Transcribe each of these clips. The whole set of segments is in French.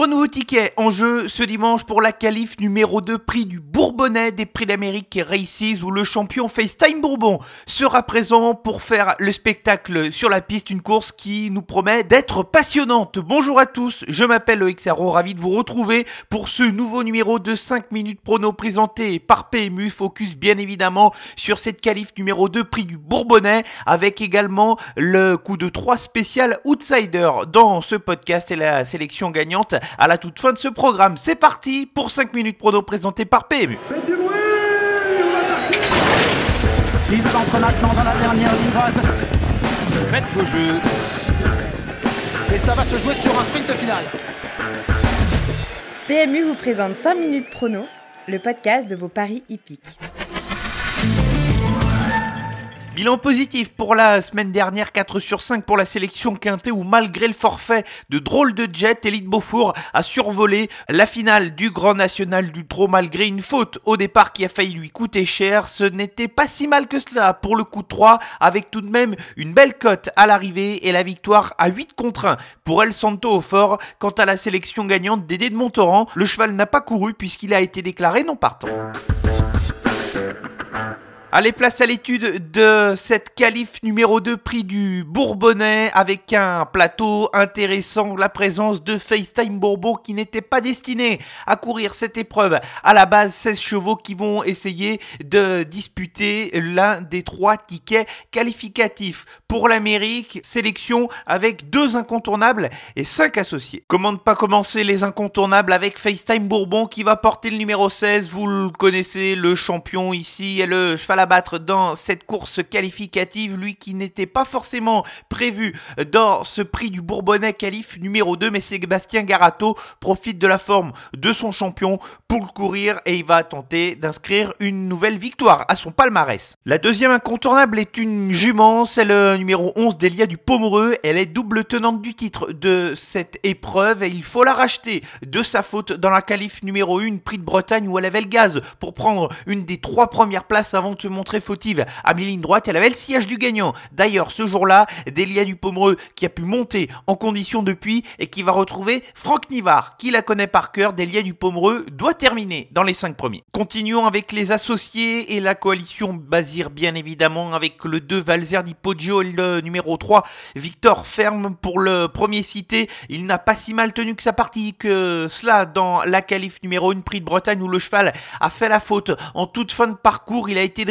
Trois nouveaux tickets en jeu ce dimanche pour la qualif numéro 2 prix du Bourbonnais des prix d'Amérique Races où le champion FaceTime Bourbon sera présent pour faire le spectacle sur la piste, une course qui nous promet d'être passionnante. Bonjour à tous, je m'appelle Loïc ravi de vous retrouver pour ce nouveau numéro de 5 minutes prono présenté par PMU, focus bien évidemment sur cette qualif numéro 2 prix du Bourbonnais avec également le coup de 3 spécial Outsider dans ce podcast et la sélection gagnante à la toute fin de ce programme. C'est parti pour 5 minutes prono présenté par PMU. Faites du bruit Il s'entre maintenant dans la dernière ligne droite. Faites vos jeux. Et ça va se jouer sur un sprint final. PMU vous présente 5 minutes prono, le podcast de vos paris hippiques. Bilan positif pour la semaine dernière, 4 sur 5 pour la sélection quintée où malgré le forfait de drôle de jet, Elite Beaufour a survolé la finale du Grand National du Trot malgré une faute au départ qui a failli lui coûter cher. Ce n'était pas si mal que cela pour le coup de 3 avec tout de même une belle cote à l'arrivée et la victoire à 8 contre 1 pour El Santo au fort. Quant à la sélection gagnante Dédé de Montauran, le cheval n'a pas couru puisqu'il a été déclaré non partant. Allez, place à l'étude de cette qualif numéro 2 prix du Bourbonnais avec un plateau intéressant, la présence de FaceTime Bourbon qui n'était pas destiné à courir cette épreuve. À la base, 16 chevaux qui vont essayer de disputer l'un des trois tickets qualificatifs pour l'Amérique. Sélection avec deux incontournables et cinq associés. Comment ne pas commencer les incontournables avec FaceTime Bourbon qui va porter le numéro 16. Vous le connaissez, le champion ici et le cheval battre dans cette course qualificative, lui qui n'était pas forcément prévu dans ce prix du Bourbonnais qualif numéro 2, mais Sébastien Garato profite de la forme de son champion pour le courir et il va tenter d'inscrire une nouvelle victoire à son palmarès. La deuxième incontournable est une jument, c'est le numéro 11 d'Elia du Pomereux, elle est double tenante du titre de cette épreuve et il faut la racheter de sa faute dans la qualif numéro 1 prix de Bretagne où elle avait le gaz pour prendre une des trois premières places avant de se montrée fautive à mi-ligne droite. Elle avait le sillage du gagnant. D'ailleurs, ce jour-là, Delia Dupomereux qui a pu monter en condition depuis et qui va retrouver Franck Nivard, qui la connaît par cœur. Delia Dupomereux doit terminer dans les 5 premiers. Continuons avec les associés et la coalition Bazir, bien évidemment, avec le 2 Valzer Di Poggio et le numéro 3 Victor Ferme pour le premier cité. Il n'a pas si mal tenu que sa partie que cela dans la qualif numéro 1 prix de Bretagne où le cheval a fait la faute en toute fin de parcours. Il a été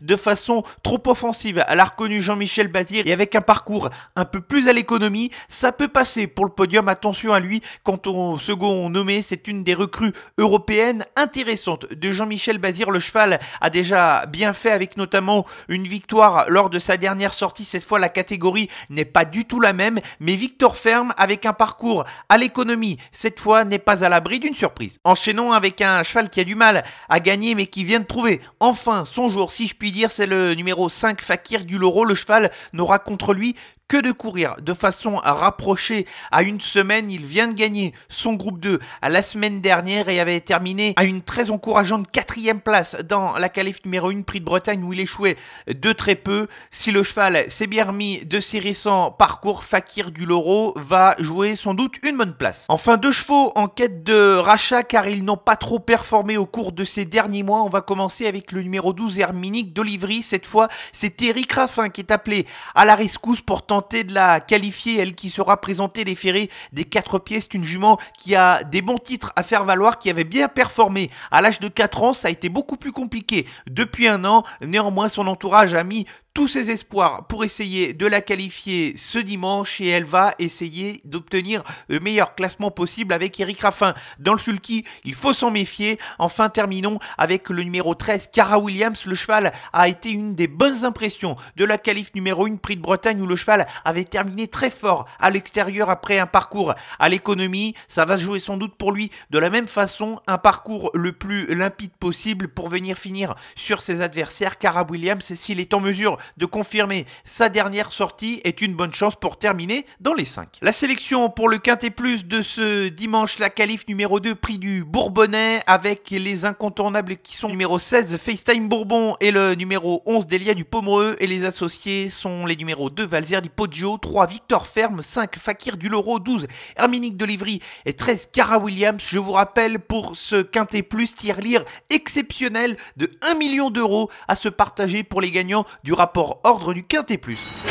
de façon trop offensive. Elle a reconnu Jean-Michel Bazir et avec un parcours un peu plus à l'économie, ça peut passer pour le podium. Attention à lui, quand on second nommé, c'est une des recrues européennes intéressantes de Jean-Michel Bazir. Le cheval a déjà bien fait avec notamment une victoire lors de sa dernière sortie. Cette fois, la catégorie n'est pas du tout la même, mais Victor Ferme avec un parcours à l'économie, cette fois n'est pas à l'abri d'une surprise. Enchaînons avec un cheval qui a du mal à gagner mais qui vient de trouver enfin son jour si je puis dire, c'est le numéro 5 Fakir du Loro. Le cheval n'aura contre lui que de courir de façon à rapprocher à une semaine. Il vient de gagner son groupe 2 à la semaine dernière et avait terminé à une très encourageante quatrième place dans la qualif numéro 1 Prix de Bretagne où il échouait de très peu. Si le cheval s'est bien remis de ses récents parcours, Fakir du Loro va jouer sans doute une bonne place. Enfin, deux chevaux en quête de rachat car ils n'ont pas trop performé au cours de ces derniers mois. On va commencer avec le numéro 12 Herminique d'Olivry. Cette fois, c'est Eric Raffin qui est appelé à la rescousse de la qualifier, elle qui sera présentée les ferrés des quatre pièces. C'est une jument qui a des bons titres à faire valoir, qui avait bien performé à l'âge de 4 ans. Ça a été beaucoup plus compliqué depuis un an. Néanmoins, son entourage a mis tous ses espoirs pour essayer de la qualifier ce dimanche et elle va essayer d'obtenir le meilleur classement possible avec Eric Raffin. Dans le sulky, il faut s'en méfier. Enfin, terminons avec le numéro 13, Cara Williams. Le cheval a été une des bonnes impressions de la qualif numéro 1 Prix de Bretagne où le cheval avait terminé très fort à l'extérieur après un parcours à l'économie. Ça va se jouer sans doute pour lui de la même façon, un parcours le plus limpide possible pour venir finir sur ses adversaires. Cara Williams, s'il est en mesure de confirmer sa dernière sortie est une bonne chance pour terminer dans les 5. La sélection pour le Quintet Plus de ce dimanche, la qualif numéro 2, prix du Bourbonnais, avec les incontournables qui sont numéro 16, FaceTime Bourbon, et le numéro 11, Delia du Pomereux, et les associés sont les numéros 2, Valzer di Poggio, 3, Victor Ferme, 5, Fakir du Loro, 12, Herminique de Livry, et 13, Cara Williams. Je vous rappelle pour ce Quintet Plus, tir-lire exceptionnel de 1 million d'euros à se partager pour les gagnants du rapport ordre du Quintet Plus.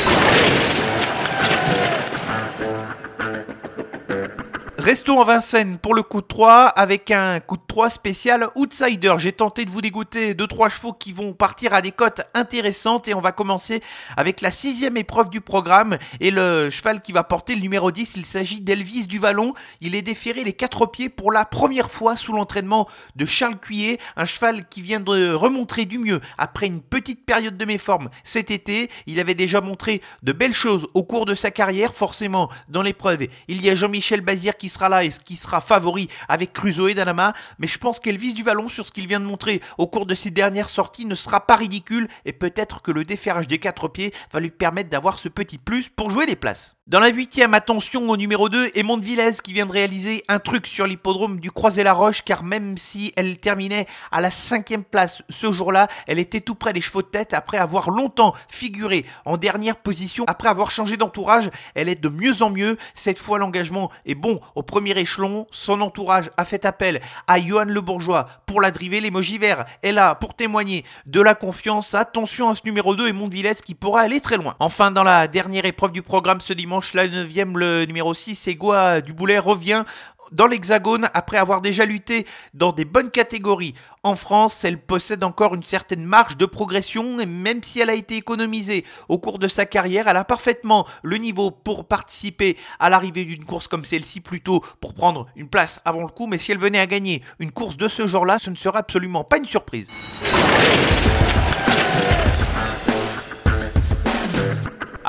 Restons à Vincennes pour le coup de 3 avec un coup de 3 spécial outsider. J'ai tenté de vous dégoûter 2-3 chevaux qui vont partir à des cotes intéressantes et on va commencer avec la sixième épreuve du programme et le cheval qui va porter le numéro 10. Il s'agit d'Elvis du Vallon. Il est déféré les quatre pieds pour la première fois sous l'entraînement de Charles Cuillet, un cheval qui vient de remontrer du mieux après une petite période de méforme cet été. Il avait déjà montré de belles choses au cours de sa carrière, forcément dans l'épreuve. Il y a Jean-Michel Bazir qui sera là et qui sera favori avec Crusoe et Danama, mais je pense qu'Elvis du Vallon sur ce qu'il vient de montrer au cours de ses dernières sorties ne sera pas ridicule et peut-être que le déferrage des quatre pieds va lui permettre d'avoir ce petit plus pour jouer les places. Dans la huitième, attention au numéro 2, et Villez qui vient de réaliser un truc sur l'hippodrome du Croisé-la-Roche, car même si elle terminait à la cinquième place ce jour-là, elle était tout près des chevaux de tête après avoir longtemps figuré en dernière position. Après avoir changé d'entourage, elle est de mieux en mieux. Cette fois, l'engagement est bon au premier échelon. Son entourage a fait appel à Johan Le Bourgeois pour la driver. L'émoji vert est là pour témoigner de la confiance. Attention à ce numéro 2 et Villez qui pourra aller très loin. Enfin, dans la dernière épreuve du programme ce dimanche, la 9 le numéro 6, Egua Duboulet revient dans l'Hexagone après avoir déjà lutté dans des bonnes catégories. En France, elle possède encore une certaine marge de progression et même si elle a été économisée au cours de sa carrière, elle a parfaitement le niveau pour participer à l'arrivée d'une course comme celle-ci, plutôt pour prendre une place avant le coup. Mais si elle venait à gagner une course de ce genre-là, ce ne serait absolument pas une surprise.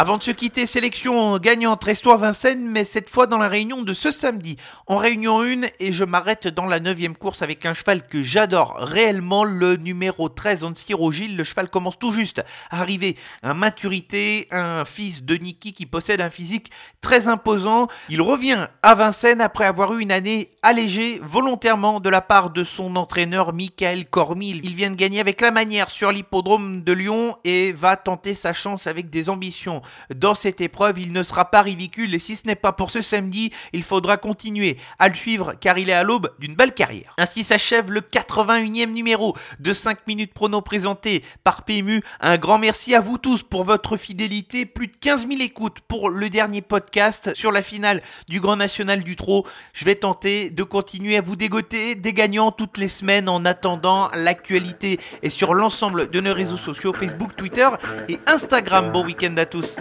Avant de se quitter, sélection gagnante Resto Vincennes, mais cette fois dans la réunion de ce samedi. En réunion 1, et je m'arrête dans la 9 course avec un cheval que j'adore réellement, le numéro 13, Ansiro Gilles. Le cheval commence tout juste à arriver à maturité, un fils de Niki qui possède un physique très imposant. Il revient à Vincennes après avoir eu une année allégée volontairement de la part de son entraîneur Michael Cormil. Il vient de gagner avec la manière sur l'hippodrome de Lyon et va tenter sa chance avec des ambitions dans cette épreuve. Il ne sera pas ridicule et si ce n'est pas pour ce samedi, il faudra continuer à le suivre car il est à l'aube d'une belle carrière. Ainsi s'achève le 81e numéro de 5 minutes prono présenté par PMU. Un grand merci à vous tous pour votre fidélité. Plus de 15 000 écoutes pour le dernier podcast sur la finale du Grand National du Trot. Je vais tenter de continuer à vous dégoter des gagnants toutes les semaines en attendant l'actualité et sur l'ensemble de nos réseaux sociaux Facebook, Twitter et Instagram. Bon week-end à tous.